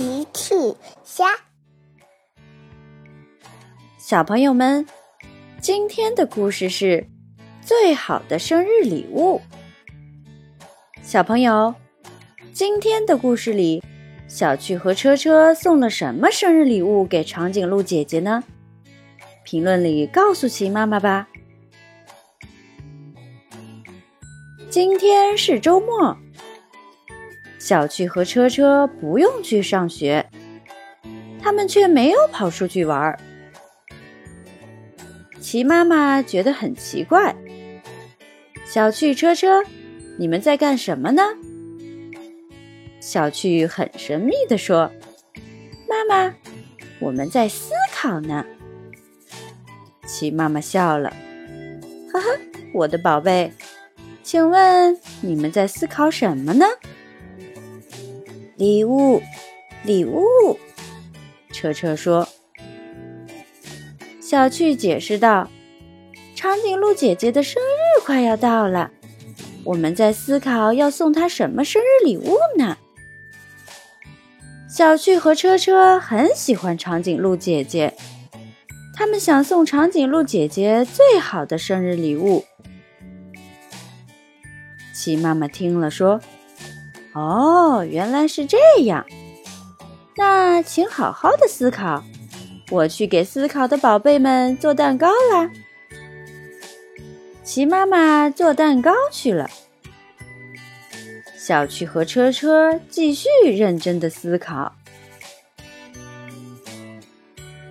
奇趣虾，小朋友们，今天的故事是最好的生日礼物。小朋友，今天的故事里，小趣和车车送了什么生日礼物给长颈鹿姐姐呢？评论里告诉奇妈妈吧。今天是周末。小趣和车车不用去上学，他们却没有跑出去玩。齐妈妈觉得很奇怪：“小趣、车车，你们在干什么呢？”小趣很神秘地说：“妈妈，我们在思考呢。”齐妈妈笑了：“哈哈，我的宝贝，请问你们在思考什么呢？”礼物，礼物。车车说：“小趣解释道，长颈鹿姐姐的生日快要到了，我们在思考要送她什么生日礼物呢。”小趣和车车很喜欢长颈鹿姐姐，他们想送长颈鹿姐姐最好的生日礼物。齐妈妈听了说。哦，原来是这样。那请好好的思考，我去给思考的宝贝们做蛋糕啦。齐妈妈做蛋糕去了，小趣和车车继续认真的思考。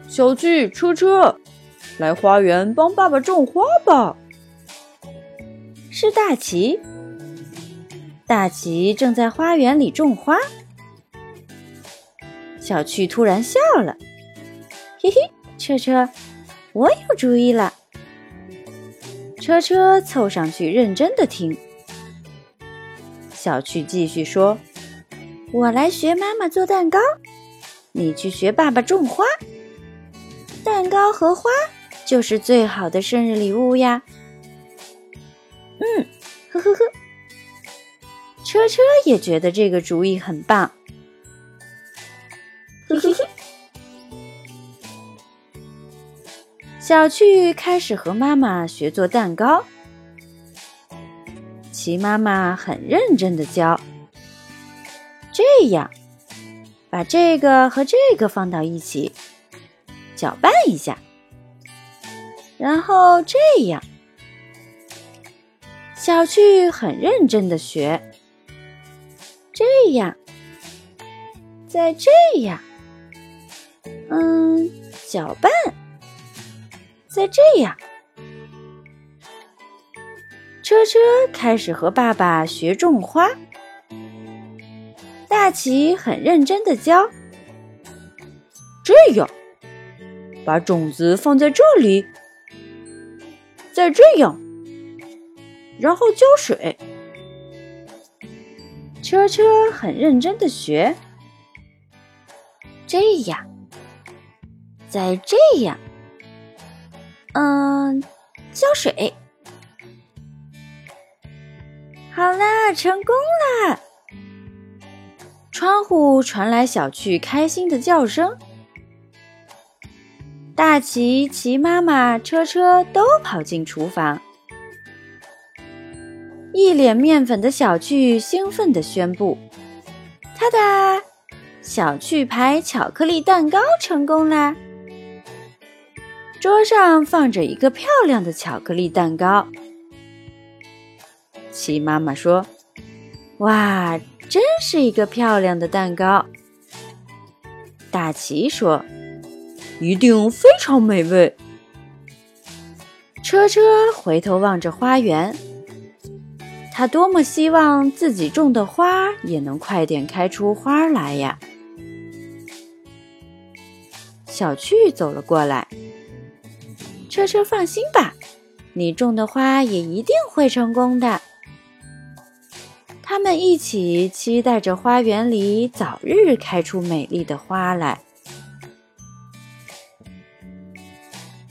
小趣、车车，来花园帮爸爸种花吧。是大齐。大奇正在花园里种花，小趣突然笑了，嘿嘿，车车，我有主意了。车车凑上去认真的听，小趣继续说：“我来学妈妈做蛋糕，你去学爸爸种花，蛋糕和花就是最好的生日礼物呀。”嗯，呵呵呵。车车也觉得这个主意很棒。小趣开始和妈妈学做蛋糕。齐妈妈很认真的教，这样，把这个和这个放到一起，搅拌一下，然后这样。小趣很认真的学。这样，再这样，嗯，搅拌，再这样。车车开始和爸爸学种花，大奇很认真的教。这样，把种子放在这里，再这样，然后浇水。车车很认真的学，这样，再这样，嗯，浇水，好啦，成功啦！窗户传来小趣开心的叫声，大奇、奇妈妈、车车都跑进厨房。一脸面粉的小趣兴奋地宣布：“哒哒，小趣牌巧克力蛋糕成功啦！”桌上放着一个漂亮的巧克力蛋糕。齐妈妈说：“哇，真是一个漂亮的蛋糕。”大齐说：“一定非常美味。”车车回头望着花园。他多么希望自己种的花也能快点开出花来呀！小趣走了过来，车车放心吧，你种的花也一定会成功的。他们一起期待着花园里早日开出美丽的花来。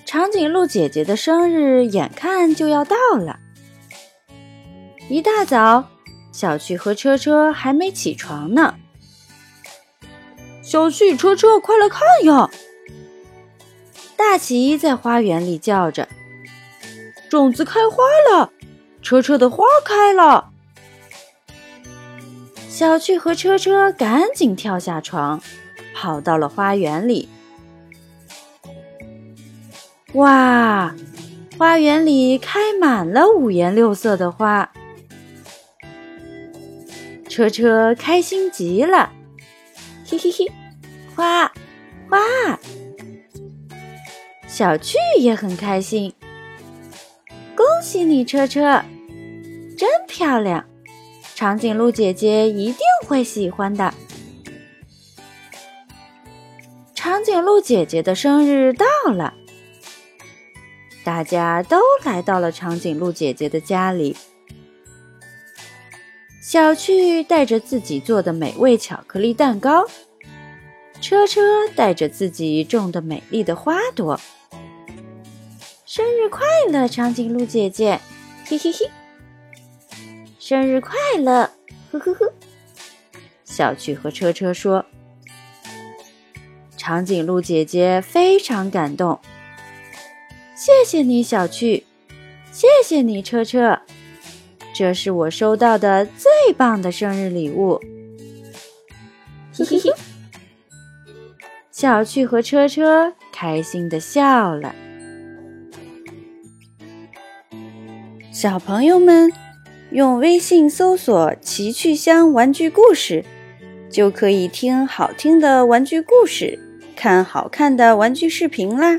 长颈鹿姐姐的生日眼看就要到了。一大早，小趣和车车还没起床呢。小趣、车车，快来看呀！大奇在花园里叫着：“种子开花了，车车的花开了。”小趣和车车赶紧跳下床，跑到了花园里。哇，花园里开满了五颜六色的花，车车开心极了。嘿嘿嘿，花花，小趣也很开心。恭喜你，车车，真漂亮！长颈鹿姐姐一定会喜欢的。长颈鹿姐姐的生日到了，大家都来到了长颈鹿姐姐的家里。小趣带着自己做的美味巧克力蛋糕，车车带着自己种的美丽的花朵。生日快乐，长颈鹿姐姐！嘿嘿嘿，生日快乐！呵呵呵。小趣和车车说：“长颈鹿姐姐非常感动，谢谢你，小趣，谢谢你，车车。”这是我收到的最最棒的生日礼物，嘿嘿嘿！小趣和车车开心的笑了。小朋友们，用微信搜索“奇趣箱玩具故事”，就可以听好听的玩具故事，看好看的玩具视频啦。